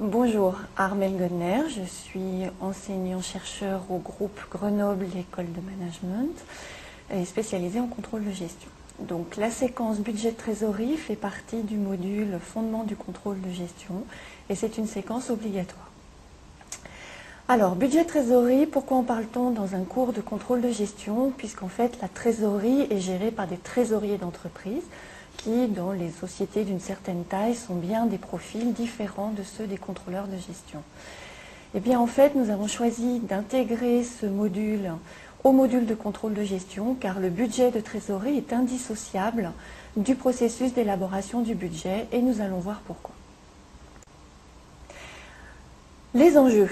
Bonjour, Armel Godner, je suis enseignant-chercheur au groupe Grenoble École de Management et spécialisée en contrôle de gestion. Donc la séquence budget trésorerie fait partie du module fondement du contrôle de gestion et c'est une séquence obligatoire. Alors, budget trésorerie, pourquoi en parle-t-on dans un cours de contrôle de gestion? Puisqu'en fait, la trésorerie est gérée par des trésoriers d'entreprise qui, dans les sociétés d'une certaine taille, sont bien des profils différents de ceux des contrôleurs de gestion. Eh bien, en fait, nous avons choisi d'intégrer ce module au module de contrôle de gestion, car le budget de trésorerie est indissociable du processus d'élaboration du budget, et nous allons voir pourquoi. Les enjeux.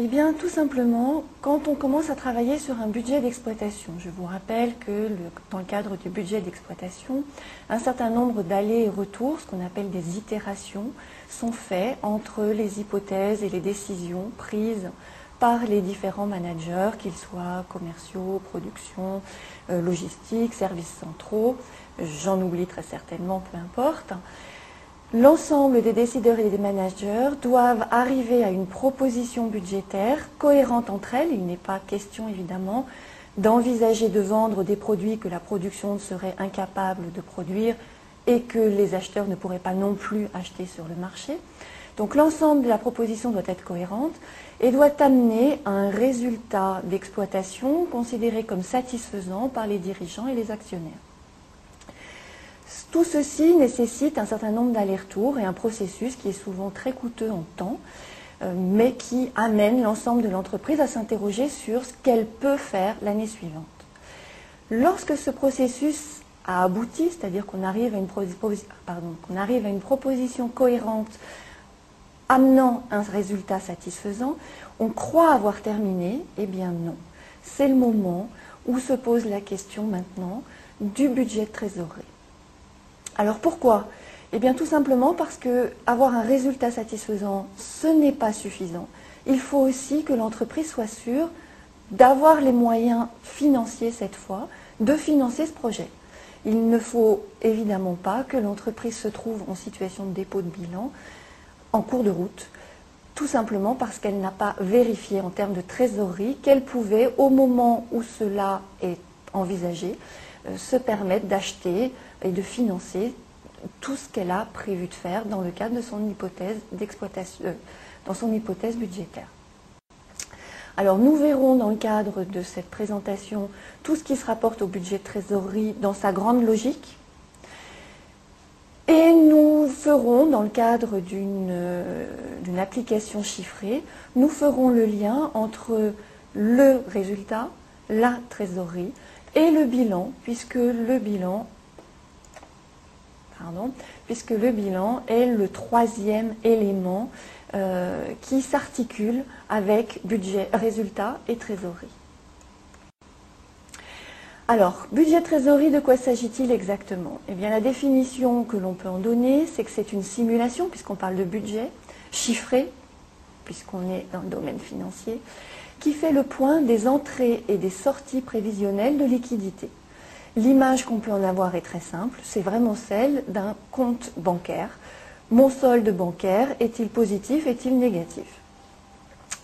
Eh bien, tout simplement, quand on commence à travailler sur un budget d'exploitation, je vous rappelle que dans le cadre du budget d'exploitation, un certain nombre d'allers et retours, ce qu'on appelle des itérations, sont faits entre les hypothèses et les décisions prises par les différents managers, qu'ils soient commerciaux, production, euh, logistique, services centraux, j'en oublie très certainement, peu importe. L'ensemble des décideurs et des managers doivent arriver à une proposition budgétaire cohérente entre elles. Il n'est pas question évidemment d'envisager de vendre des produits que la production serait incapable de produire et que les acheteurs ne pourraient pas non plus acheter sur le marché. Donc l'ensemble de la proposition doit être cohérente et doit amener à un résultat d'exploitation considéré comme satisfaisant par les dirigeants et les actionnaires. Tout ceci nécessite un certain nombre d'allers-retours et un processus qui est souvent très coûteux en temps, euh, mais qui amène l'ensemble de l'entreprise à s'interroger sur ce qu'elle peut faire l'année suivante. Lorsque ce processus a abouti, c'est-à-dire qu'on arrive, à une proposition cohérente amenant un résultat satisfaisant, on croit avoir terminé Eh bien non. C'est le moment où se pose la question maintenant du budget de trésorerie. Alors pourquoi? Eh bien tout simplement parce que avoir un résultat satisfaisant, ce n'est pas suffisant. Il faut aussi que l'entreprise soit sûre d'avoir les moyens financiers cette fois de financer ce projet. Il ne faut évidemment pas que l'entreprise se trouve en situation de dépôt de bilan en cours de route, tout simplement parce qu'elle n'a pas vérifié en termes de trésorerie qu'elle pouvait, au moment où cela est envisagé, euh, se permettre d'acheter et de financer tout ce qu'elle a prévu de faire dans le cadre de son hypothèse d'exploitation, euh, dans son hypothèse budgétaire. Alors nous verrons dans le cadre de cette présentation tout ce qui se rapporte au budget de trésorerie dans sa grande logique. Et nous ferons, dans le cadre d'une euh, application chiffrée, nous ferons le lien entre le résultat, la trésorerie, et le bilan, puisque le bilan, puisque le bilan est le troisième élément euh, qui s'articule avec budget, résultat et trésorerie. Alors, budget trésorerie, de quoi s'agit-il exactement? Eh bien, la définition que l'on peut en donner, c'est que c'est une simulation, puisqu'on parle de budget, chiffré, puisqu'on est dans le domaine financier, qui fait le point des entrées et des sorties prévisionnelles de liquidité. L'image qu'on peut en avoir est très simple, c'est vraiment celle d'un compte bancaire. Mon solde bancaire est-il positif, est-il négatif?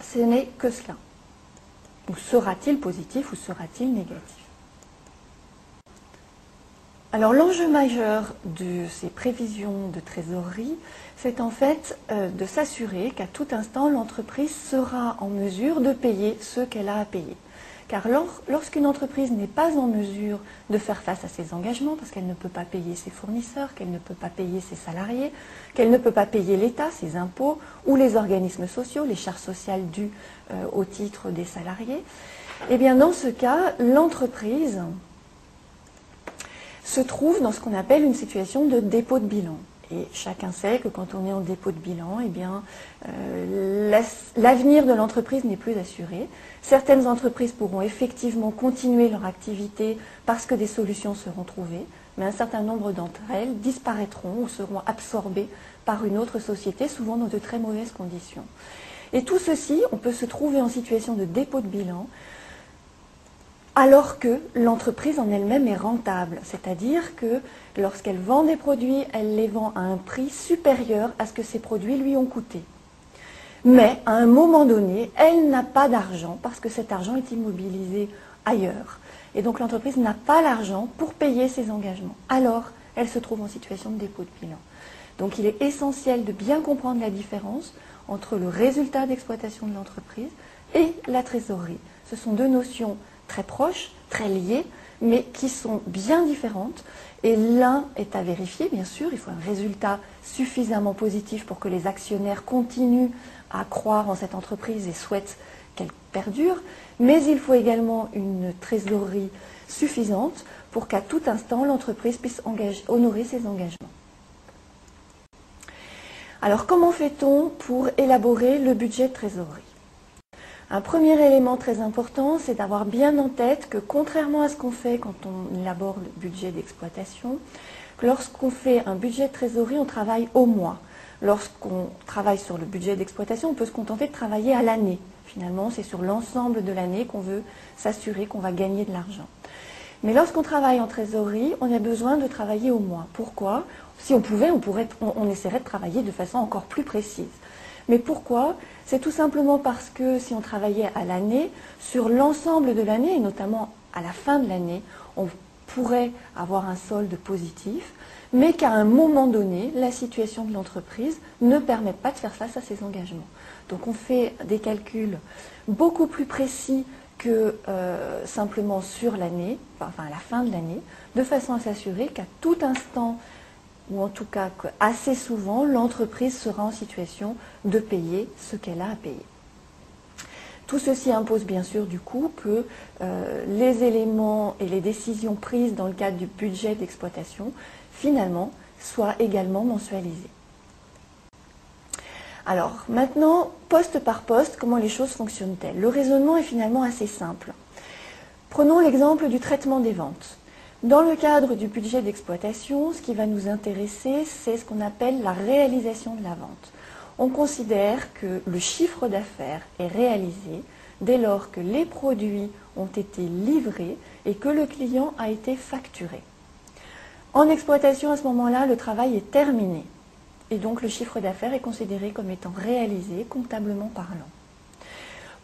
Ce n'est que cela. Ou sera-t-il positif ou sera-t-il négatif? Alors l'enjeu majeur de ces prévisions de trésorerie, c'est en fait euh, de s'assurer qu'à tout instant, l'entreprise sera en mesure de payer ce qu'elle a à payer. Car lorsqu'une entreprise n'est pas en mesure de faire face à ses engagements, parce qu'elle ne peut pas payer ses fournisseurs, qu'elle ne peut pas payer ses salariés, qu'elle ne peut pas payer l'État, ses impôts, ou les organismes sociaux, les charges sociales dues euh, au titre des salariés, eh bien dans ce cas, l'entreprise se trouve dans ce qu'on appelle une situation de dépôt de bilan. Et chacun sait que quand on est en dépôt de bilan, eh euh, l'avenir de l'entreprise n'est plus assuré. Certaines entreprises pourront effectivement continuer leur activité parce que des solutions seront trouvées, mais un certain nombre d'entre elles disparaîtront ou seront absorbées par une autre société, souvent dans de très mauvaises conditions. Et tout ceci, on peut se trouver en situation de dépôt de bilan alors que l'entreprise en elle-même est rentable. C'est-à-dire que lorsqu'elle vend des produits, elle les vend à un prix supérieur à ce que ces produits lui ont coûté. Mais à un moment donné, elle n'a pas d'argent parce que cet argent est immobilisé ailleurs. Et donc l'entreprise n'a pas l'argent pour payer ses engagements. Alors, elle se trouve en situation de dépôt de bilan. Donc il est essentiel de bien comprendre la différence entre le résultat d'exploitation de l'entreprise et la trésorerie. Ce sont deux notions très proches, très liées, mais qui sont bien différentes. Et l'un est à vérifier, bien sûr, il faut un résultat suffisamment positif pour que les actionnaires continuent à croire en cette entreprise et souhaitent qu'elle perdure, mais il faut également une trésorerie suffisante pour qu'à tout instant l'entreprise puisse honorer ses engagements. Alors comment fait-on pour élaborer le budget de trésorerie? Un premier élément très important, c'est d'avoir bien en tête que contrairement à ce qu'on fait quand on élabore le budget d'exploitation, lorsqu'on fait un budget de trésorerie, on travaille au mois. Lorsqu'on travaille sur le budget d'exploitation, on peut se contenter de travailler à l'année. Finalement, c'est sur l'ensemble de l'année qu'on veut s'assurer qu'on va gagner de l'argent. Mais lorsqu'on travaille en trésorerie, on a besoin de travailler au mois. Pourquoi? Si on pouvait, on, on, essaierait de travailler de façon encore plus précise. Mais pourquoi? C'est tout simplement parce que si on travaillait à l'année, sur l'ensemble de l'année, et notamment à la fin de l'année, on pourrait avoir un solde positif, mais qu'à un moment donné, la situation de l'entreprise ne permet pas de faire face à ses engagements. Donc on fait des calculs beaucoup plus précis que euh, simplement sur l'année, enfin à la fin de l'année, de façon à s'assurer qu'à tout instant, ou en tout cas assez souvent, l'entreprise sera en situation de payer ce qu'elle a à payer. Tout ceci impose bien sûr du coup que euh, les éléments et les décisions prises dans le cadre du budget d'exploitation, finalement, soient également mensualisés. Alors maintenant, poste par poste, comment les choses fonctionnent-elles? Le raisonnement est finalement assez simple. Prenons l'exemple du traitement des ventes. Dans le cadre du budget d'exploitation, ce qui va nous intéresser, c'est ce qu'on appelle la réalisation de la vente. On considère que le chiffre d'affaires est réalisé dès lors que les produits ont été livrés et que le client a été facturé. En exploitation, à ce moment-là, le travail est terminé et donc le chiffre d'affaires est considéré comme étant réalisé comptablement parlant.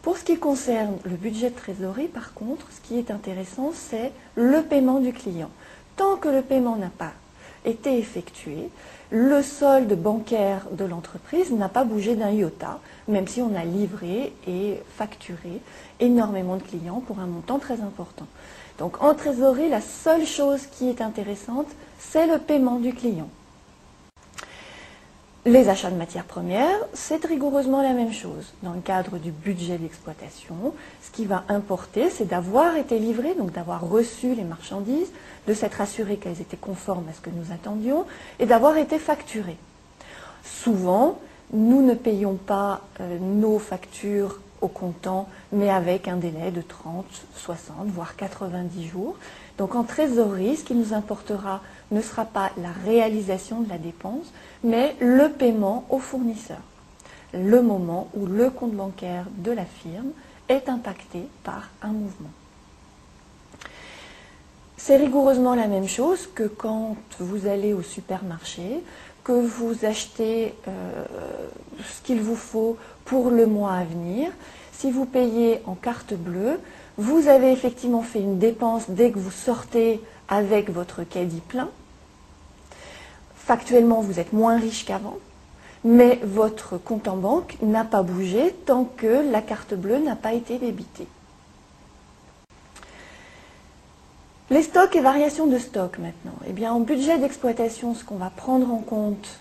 Pour ce qui concerne le budget de trésorerie, par contre, ce qui est intéressant, c'est le paiement du client. Tant que le paiement n'a pas été effectué, le solde bancaire de l'entreprise n'a pas bougé d'un iota, même si on a livré et facturé énormément de clients pour un montant très important. Donc en trésorerie, la seule chose qui est intéressante, c'est le paiement du client. Les achats de matières premières, c'est rigoureusement la même chose. Dans le cadre du budget d'exploitation, ce qui va importer, c'est d'avoir été livré, donc d'avoir reçu les marchandises, de s'être assuré qu'elles étaient conformes à ce que nous attendions et d'avoir été facturées. Souvent, nous ne payons pas euh, nos factures au comptant, mais avec un délai de 30, 60, voire 90 jours. Donc en trésorerie, ce qui nous importera ne sera pas la réalisation de la dépense, mais le paiement au fournisseur. Le moment où le compte bancaire de la firme est impacté par un mouvement. C'est rigoureusement la même chose que quand vous allez au supermarché, que vous achetez euh, ce qu'il vous faut pour le mois à venir. Si vous payez en carte bleue, vous avez effectivement fait une dépense dès que vous sortez avec votre caddie plein. Factuellement, vous êtes moins riche qu'avant, mais votre compte en banque n'a pas bougé tant que la carte bleue n'a pas été débitée. Les stocks et variations de stock maintenant. Eh bien, en budget d'exploitation, ce qu'on va prendre en compte,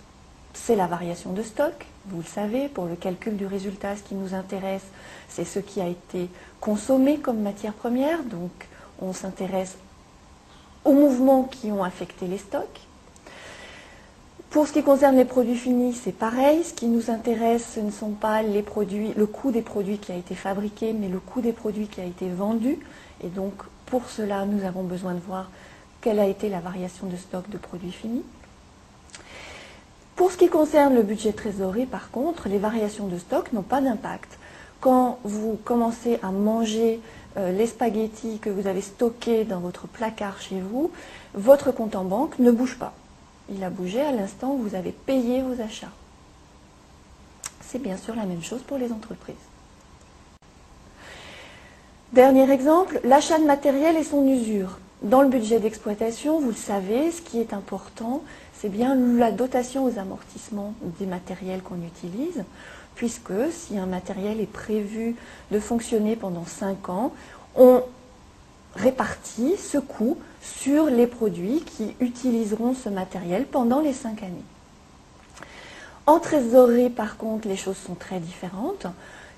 c'est la variation de stock. Vous le savez, pour le calcul du résultat, ce qui nous intéresse, c'est ce qui a été consommé comme matière première. Donc, on s'intéresse aux mouvements qui ont affecté les stocks. Pour ce qui concerne les produits finis, c'est pareil. Ce qui nous intéresse, ce ne sont pas les produits, le coût des produits qui a été fabriqué, mais le coût des produits qui a été vendu. Et donc, pour cela, nous avons besoin de voir quelle a été la variation de stock de produits finis. Pour ce qui concerne le budget trésorerie, par contre, les variations de stock n'ont pas d'impact. Quand vous commencez à manger euh, les spaghettis que vous avez stockés dans votre placard chez vous, votre compte en banque ne bouge pas. Il a bougé à l'instant où vous avez payé vos achats. C'est bien sûr la même chose pour les entreprises. Dernier exemple, l'achat de matériel et son usure. Dans le budget d'exploitation, vous le savez, ce qui est important, c'est bien la dotation aux amortissements des matériels qu'on utilise, puisque si un matériel est prévu de fonctionner pendant 5 ans, on répartit ce coût sur les produits qui utiliseront ce matériel pendant les 5 années. En trésorerie, par contre, les choses sont très différentes.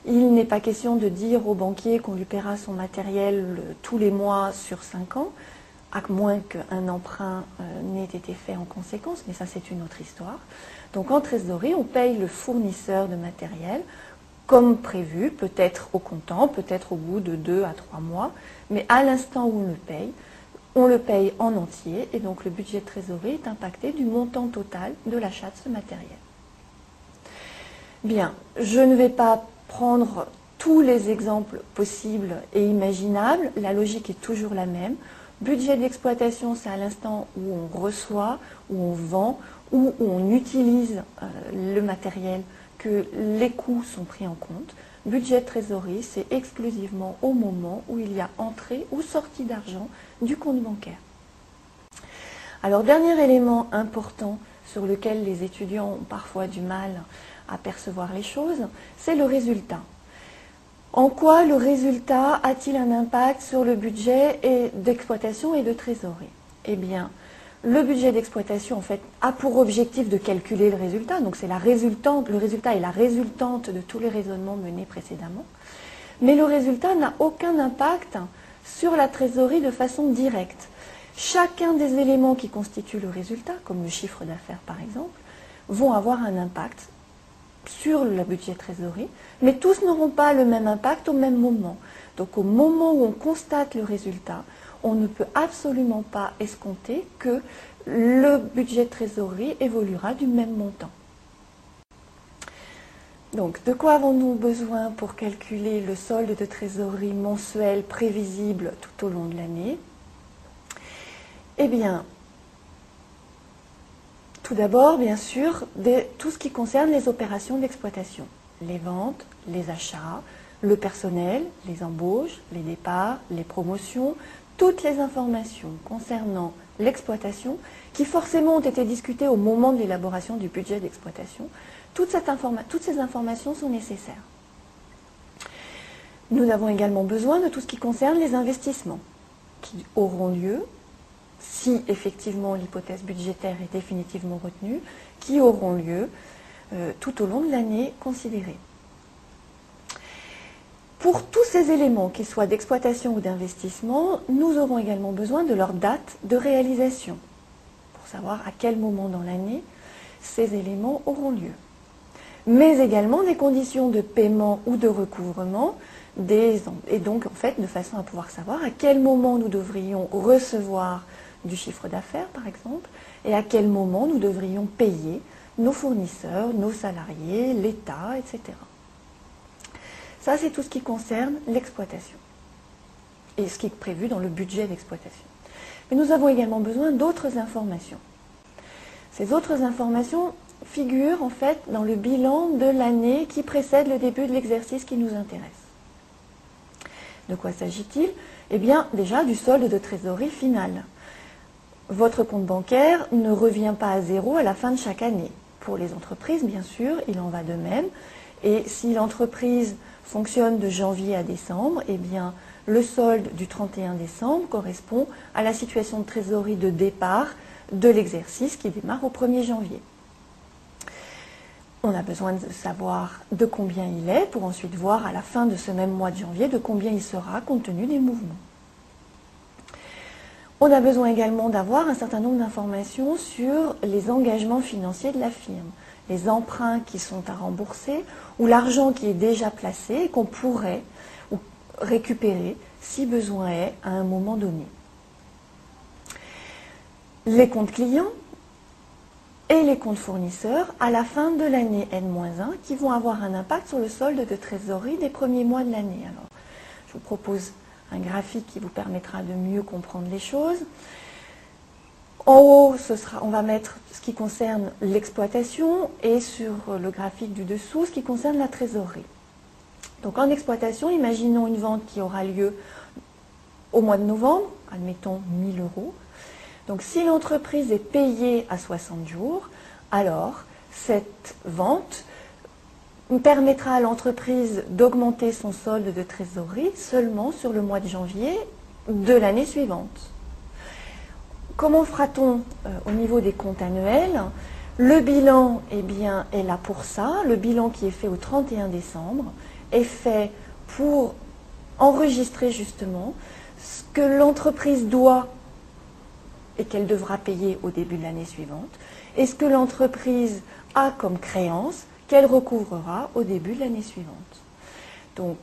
Il n'est pas question de dire au banquier qu'on lui paiera son matériel tous les mois sur 5 ans, à moins qu'un emprunt euh, n'ait été fait en conséquence, mais ça c'est une autre histoire. Donc en trésorerie, on paye le fournisseur de matériel comme prévu, peut-être au comptant, peut-être au bout de 2 à 3 mois, mais à l'instant où on le paye, on le paye en entier et donc le budget de trésorerie est impacté du montant total de l'achat de ce matériel. Bien, je ne vais pas prendre tous les exemples possibles et imaginables, la logique est toujours la même. Budget d'exploitation, c'est à l'instant où on reçoit, où on vend, où on utilise euh, le matériel, que les coûts sont pris en compte. Budget de trésorerie, c'est exclusivement au moment où il y a entrée ou sortie d'argent du compte bancaire. Alors, dernier élément important sur lequel les étudiants ont parfois du mal à percevoir les choses, c'est le résultat. En quoi le résultat a-t-il un impact sur le budget d'exploitation et de trésorerie? Eh bien, le budget d'exploitation, en fait, a pour objectif de calculer le résultat. Donc, c'est la résultante, le résultat est la résultante de tous les raisonnements menés précédemment. Mais le résultat n'a aucun impact sur la trésorerie de façon directe. Chacun des éléments qui constituent le résultat, comme le chiffre d'affaires par exemple, vont avoir un impact sur le budget trésorerie, mais tous n'auront pas le même impact au même moment. Donc au moment où on constate le résultat, on ne peut absolument pas escompter que le budget trésorerie évoluera du même montant. Donc, de quoi avons-nous besoin pour calculer le solde de trésorerie mensuel prévisible tout au long de l'année? Eh bien, tout d'abord, bien sûr, tout ce qui concerne les opérations d'exploitation, les ventes, les achats, le personnel, les embauches, les départs, les promotions, toutes les informations concernant l'exploitation qui forcément ont été discutées au moment de l'élaboration du budget d'exploitation, toutes ces informations sont nécessaires. Nous avons également besoin de tout ce qui concerne les investissements qui auront lieu si effectivement l'hypothèse budgétaire est définitivement retenue, qui auront lieu euh, tout au long de l'année considérée. Pour tous ces éléments, qu'ils soient d'exploitation ou d'investissement, nous aurons également besoin de leur date de réalisation, pour savoir à quel moment dans l'année ces éléments auront lieu. Mais également des conditions de paiement ou de recouvrement, et donc en fait de façon à pouvoir savoir à quel moment nous devrions recevoir du chiffre d'affaires, par exemple, et à quel moment nous devrions payer nos fournisseurs, nos salariés, l'État, etc. Ça, c'est tout ce qui concerne l'exploitation et ce qui est prévu dans le budget d'exploitation. Mais nous avons également besoin d'autres informations. Ces autres informations figurent en fait dans le bilan de l'année qui précède le début de l'exercice qui nous intéresse. De quoi s'agit-il? Eh bien, déjà du solde de trésorerie finale votre compte bancaire ne revient pas à zéro à la fin de chaque année. Pour les entreprises, bien sûr, il en va de même. Et si l'entreprise fonctionne de janvier à décembre, eh bien, le solde du 31 décembre correspond à la situation de trésorerie de départ de l'exercice qui démarre au 1er janvier. On a besoin de savoir de combien il est pour ensuite voir à la fin de ce même mois de janvier de combien il sera compte tenu des mouvements. On a besoin également d'avoir un certain nombre d'informations sur les engagements financiers de la firme, les emprunts qui sont à rembourser ou l'argent qui est déjà placé et qu'on pourrait récupérer si besoin est à un moment donné. Les comptes clients et les comptes fournisseurs à la fin de l'année N-1 qui vont avoir un impact sur le solde de trésorerie des premiers mois de l'année. Alors, je vous propose un graphique qui vous permettra de mieux comprendre les choses. En haut, ce sera, on va mettre ce qui concerne l'exploitation et sur le graphique du dessous, ce qui concerne la trésorerie. Donc en exploitation, imaginons une vente qui aura lieu au mois de novembre, admettons 1000 euros. Donc si l'entreprise est payée à 60 jours, alors cette vente permettra à l'entreprise d'augmenter son solde de trésorerie seulement sur le mois de janvier de l'année suivante. Comment fera-t-on euh, au niveau des comptes annuels? Le bilan eh bien, est là pour ça. Le bilan qui est fait au 31 décembre est fait pour enregistrer justement ce que l'entreprise doit et qu'elle devra payer au début de l'année suivante, et ce que l'entreprise a comme créance qu'elle recouvrera au début de l'année suivante. Donc,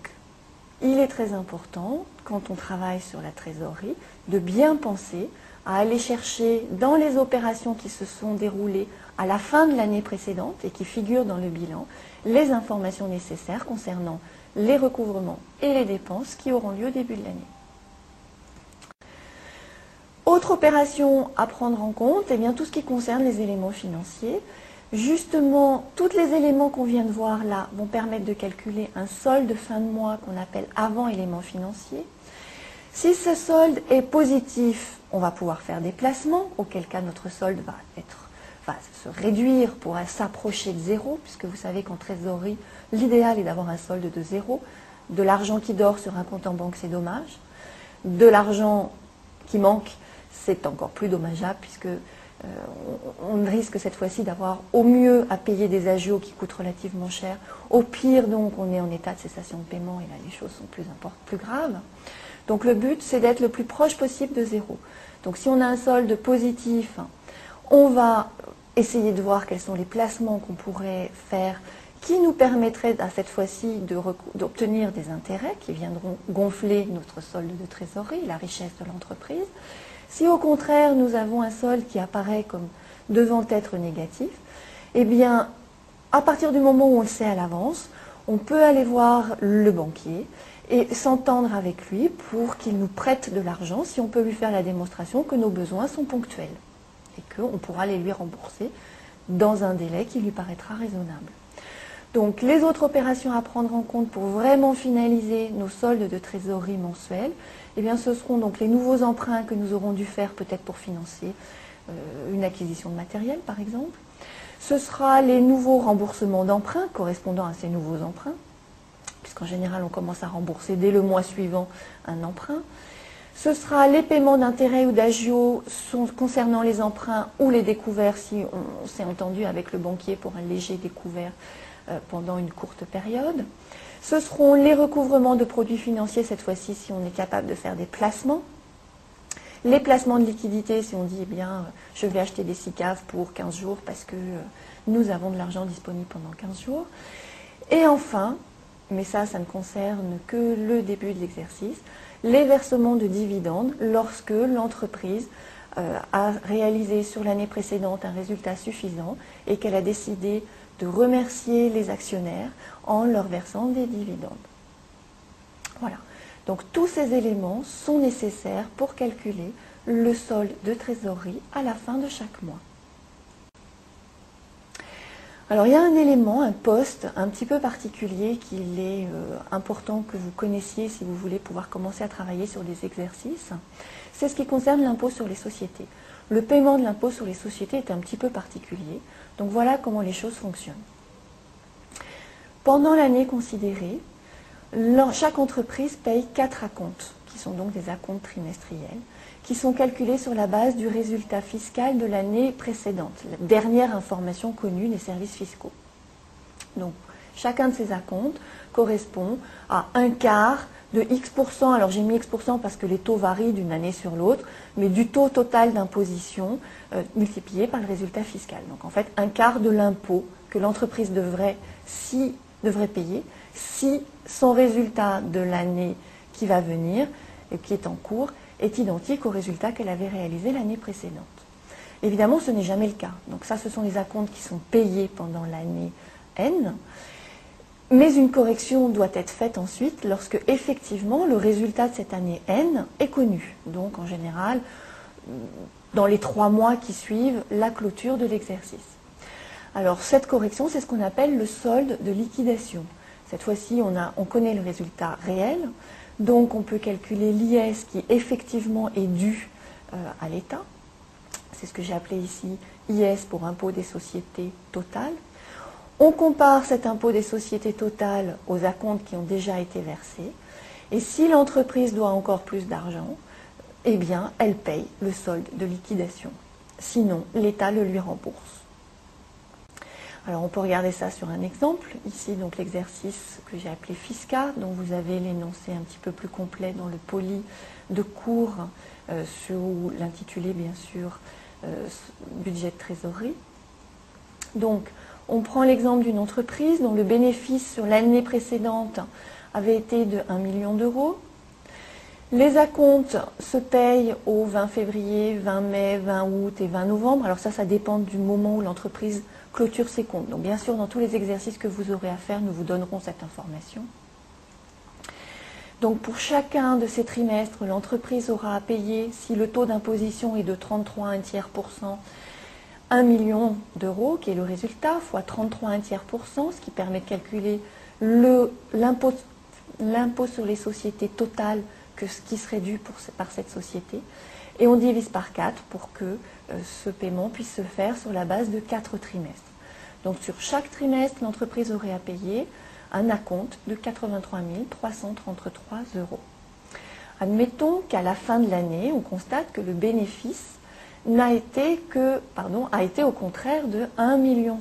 il est très important, quand on travaille sur la trésorerie, de bien penser à aller chercher dans les opérations qui se sont déroulées à la fin de l'année précédente et qui figurent dans le bilan, les informations nécessaires concernant les recouvrements et les dépenses qui auront lieu au début de l'année. Autre opération à prendre en compte, eh bien, tout ce qui concerne les éléments financiers. Justement, tous les éléments qu'on vient de voir là vont permettre de calculer un solde fin de mois qu'on appelle avant élément financier. Si ce solde est positif, on va pouvoir faire des placements, auquel cas notre solde va, va se réduire pour s'approcher de zéro, puisque vous savez qu'en trésorerie, l'idéal est d'avoir un solde de zéro. De l'argent qui dort sur un compte en banque, c'est dommage. De l'argent qui manque, c'est encore plus dommageable, puisque euh, on, risque cette fois-ci d'avoir au mieux à payer des agios qui coûtent relativement cher. Au pire, donc, on est en état de cessation de paiement et là, les choses sont plus, plus graves. Donc, le but, c'est d'être le plus proche possible de zéro. Donc, si on a un solde positif, on va essayer de voir quels sont les placements qu'on pourrait faire qui nous permettraient à cette fois-ci d'obtenir des intérêts qui viendront gonfler notre solde de trésorerie, la richesse de l'entreprise. Si au contraire nous avons un solde qui apparaît comme devant être négatif, eh bien, à partir du moment où on le sait à l'avance, on peut aller voir le banquier et s'entendre avec lui pour qu'il nous prête de l'argent si on peut lui faire la démonstration que nos besoins sont ponctuels et qu'on pourra les lui rembourser dans un délai qui lui paraîtra raisonnable. Donc les autres opérations à prendre en compte pour vraiment finaliser nos soldes de trésorerie mensuels, eh bien, ce seront donc les nouveaux emprunts que nous aurons dû faire peut-être pour financer euh, une acquisition de matériel, par exemple. Ce sera les nouveaux remboursements d'emprunts correspondant à ces nouveaux emprunts, puisqu'en général, on commence à rembourser dès le mois suivant un emprunt. Ce sera les paiements d'intérêts ou d'agio concernant les emprunts ou les découverts, si on, s'est entendu avec le banquier pour un léger découvert pendant une courte période. Ce seront les recouvrements de produits financiers, cette fois-ci, si on est capable de faire des placements. Les placements de liquidité, si on dit, eh bien, je vais acheter des SICAV pour 15 jours parce que euh, nous avons de l'argent disponible pendant 15 jours. Et enfin, mais ça, ça ne concerne que le début de l'exercice, les versements de dividendes lorsque l'entreprise euh, a réalisé sur l'année précédente un résultat suffisant et qu'elle a décidé de remercier les actionnaires en leur versant des dividendes. Voilà. Donc tous ces éléments sont nécessaires pour calculer le solde de trésorerie à la fin de chaque mois. Alors il y a un élément, un poste un petit peu particulier qu'il est euh, important que vous connaissiez si vous voulez pouvoir commencer à travailler sur des exercices. C'est ce qui concerne l'impôt sur les sociétés. Le paiement de l'impôt sur les sociétés est un petit peu particulier. Donc voilà comment les choses fonctionnent. Pendant l'année considérée, chaque entreprise paye quatre acomptes, qui sont donc des acomptes trimestriels, qui sont calculés sur la base du résultat fiscal de l'année précédente, la dernière information connue des services fiscaux. Donc, chacun de ces acomptes correspond à un quart de X%, alors j'ai mis X% parce que les taux varient d'une année sur l'autre, mais du taux total d'imposition euh, multiplié par le résultat fiscal. Donc en fait, un quart de l'impôt que l'entreprise devrait, devrait payer si son résultat de l'année qui va venir et qui est en cours est identique au résultat qu'elle avait réalisé l'année précédente. Évidemment, ce n'est jamais le cas. Donc ça, ce sont les acomptes qui sont payés pendant l'année N. Mais une correction doit être faite ensuite lorsque effectivement le résultat de cette année N est connu. Donc en général, dans les trois mois qui suivent la clôture de l'exercice. Alors cette correction, c'est ce qu'on appelle le solde de liquidation. Cette fois-ci, on, on connaît le résultat réel, donc on peut calculer l'IS qui effectivement est dû euh, à l'État. C'est ce que j'ai appelé ici IS pour impôt des sociétés total. On compare cet impôt des sociétés total aux acomptes qui ont déjà été versés. Et si l'entreprise doit encore plus d'argent, eh bien, elle paye le solde de liquidation. Sinon, l'État le lui rembourse. Alors on peut regarder ça sur un exemple. Ici, donc l'exercice que j'ai appelé FISCA, dont vous avez l'énoncé un petit peu plus complet dans le poli de cours euh, sous l'intitulé, bien sûr, euh, budget de trésorerie. Donc, on prend l'exemple d'une entreprise dont le bénéfice sur l'année précédente avait été de 1 million d'euros. Les acomptes se payent au 20 février, 20 mai, 20 août et 20 novembre. Alors ça, ça dépend du moment où l'entreprise clôture ses comptes. Donc bien sûr, dans tous les exercices que vous aurez à faire, nous vous donnerons cette information. Donc pour chacun de ces trimestres, l'entreprise aura à payer, si le taux d'imposition est de 33 un tiers pour cent, 1 million d'euros, qui est le résultat, fois 33 un tiers pour cent, ce qui permet de calculer l'impôt sur les sociétés totales que ce qui serait dû par cette société. Et on divise par 4 pour que euh, ce paiement puisse se faire sur la base de 4 trimestres. Donc sur chaque trimestre, l'entreprise aurait à payer un acompte de 83 333 euros. Admettons qu'à la fin de l'année, on constate que le bénéfice n'a été que, pardon, a été au contraire de 1 million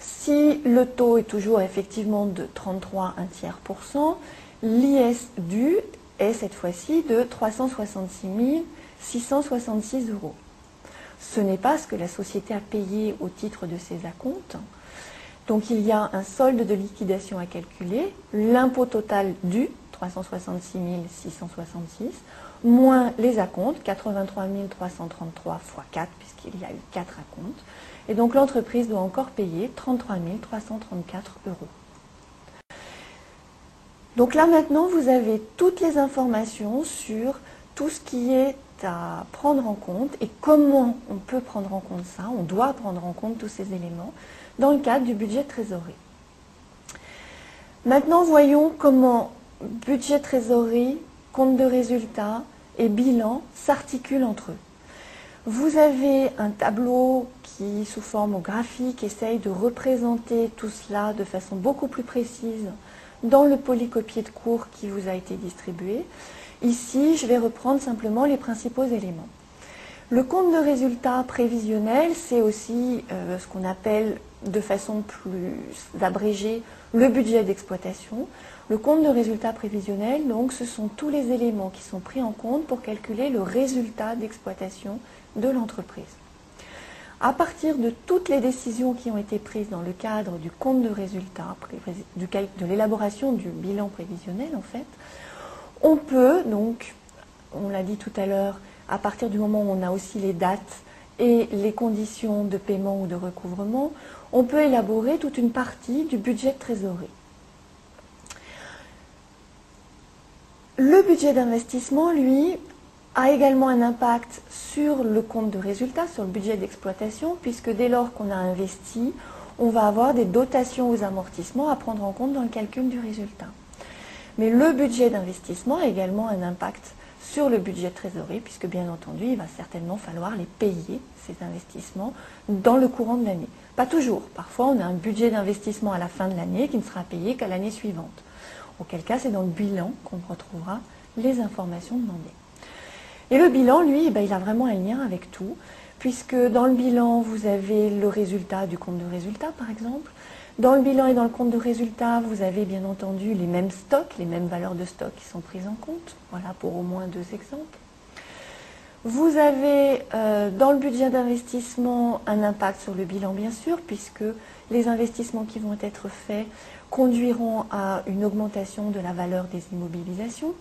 Si le taux est toujours effectivement de 33 un tiers pour cent, l'IS dû est cette fois-ci de 366 666 euros. Ce n'est pas ce que la société a payé au titre de ses acomptes. Donc il y a un solde de liquidation à calculer, l'impôt total dû, 366 666, moins les acomptes, 83 333 x 4, puisqu'il y a eu 4 acomptes. Et donc l'entreprise doit encore payer 33 334 euros. Donc là maintenant, vous avez toutes les informations sur tout ce qui est à prendre en compte et comment on peut prendre en compte ça, on doit prendre en compte tous ces éléments dans le cadre du budget trésorerie. Maintenant, voyons comment budget trésorerie, compte de résultat et bilan s'articulent entre eux. Vous avez un tableau qui, sous forme graphique, essaye de représenter tout cela de façon beaucoup plus précise dans le polycopier de cours qui vous a été distribué. Ici, je vais reprendre simplement les principaux éléments. Le compte de résultat prévisionnel, c'est aussi euh, ce qu'on appelle de façon plus abrégée le budget d'exploitation. Le compte de résultat prévisionnel, donc, ce sont tous les éléments qui sont pris en compte pour calculer le résultat d'exploitation de l'entreprise. À partir de toutes les décisions qui ont été prises dans le cadre du compte de résultat, de l'élaboration du bilan prévisionnel, en fait, on peut, donc, on l'a dit tout à l'heure, à partir du moment où on a aussi les dates et les conditions de paiement ou de recouvrement, on peut élaborer toute une partie du budget de trésorerie. Le budget d'investissement, lui, a également un impact sur le compte de résultat, sur le budget d'exploitation, puisque dès lors qu'on a investi, on va avoir des dotations aux amortissements à prendre en compte dans le calcul du résultat. Mais le budget d'investissement a également un impact sur le budget de trésorerie, puisque bien entendu, il va certainement falloir les payer, ces investissements, dans le courant de l'année. Pas toujours. Parfois, on a un budget d'investissement à la fin de l'année qui ne sera payé qu'à l'année suivante. Auquel cas, c'est dans le bilan qu'on retrouvera les informations demandées. Et le bilan, lui, eh ben, il a vraiment un lien avec tout, puisque dans le bilan, vous avez le résultat du compte de résultat, par exemple, dans le bilan et dans le compte de résultat, vous avez bien entendu les mêmes stocks, les mêmes valeurs de stock qui sont prises en compte. Voilà pour au moins deux exemples. Vous avez euh, dans le budget d'investissement un impact sur le bilan, bien sûr, puisque les investissements qui vont être faits conduiront à une augmentation de la valeur des immobilisations.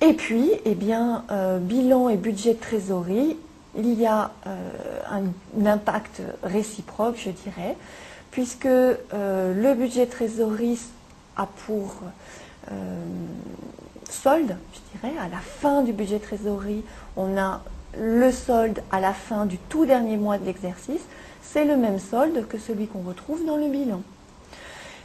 Et puis, eh bien, euh, bilan et budget de trésorerie, il y a euh, un, impact réciproque, je dirais, puisque le budget trésorerie a pour solde, je dirais, à la fin du budget trésorerie, on a le solde à la fin du tout dernier mois de l'exercice, c'est le même solde que celui qu'on retrouve dans le bilan.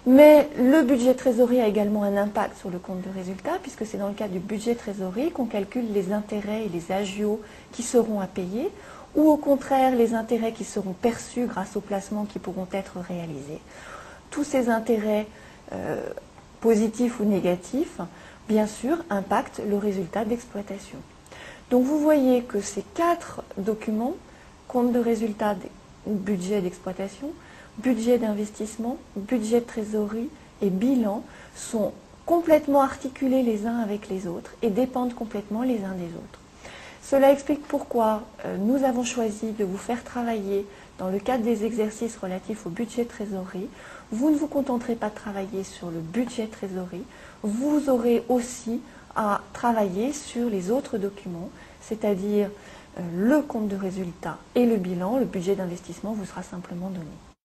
Mais le budget trésorerie a également un impact sur le compte de résultat, puisque c'est dans le cadre du budget trésorerie qu'on calcule les intérêts et les agios qui seront à payer, ou au contraire les intérêts qui seront perçus grâce aux placements qui pourront être réalisés. Tous ces intérêts euh, positifs ou négatifs, bien sûr, impactent le résultat d'exploitation. Donc vous voyez que ces quatre documents, compte de résultat, budget d'exploitation, budget d'investissement, budget de trésorerie et bilan, sont complètement articulés les uns avec les autres et dépendent complètement les uns des autres. Cela explique pourquoi euh, nous avons choisi de vous faire travailler dans le cadre des exercices relatifs au budget trésorerie. Vous ne vous contenterez pas de travailler sur le budget trésorerie, vous aurez aussi à travailler sur les autres documents, c'est-à-dire euh, le compte de résultat et le bilan. Le budget d'investissement vous sera simplement donné.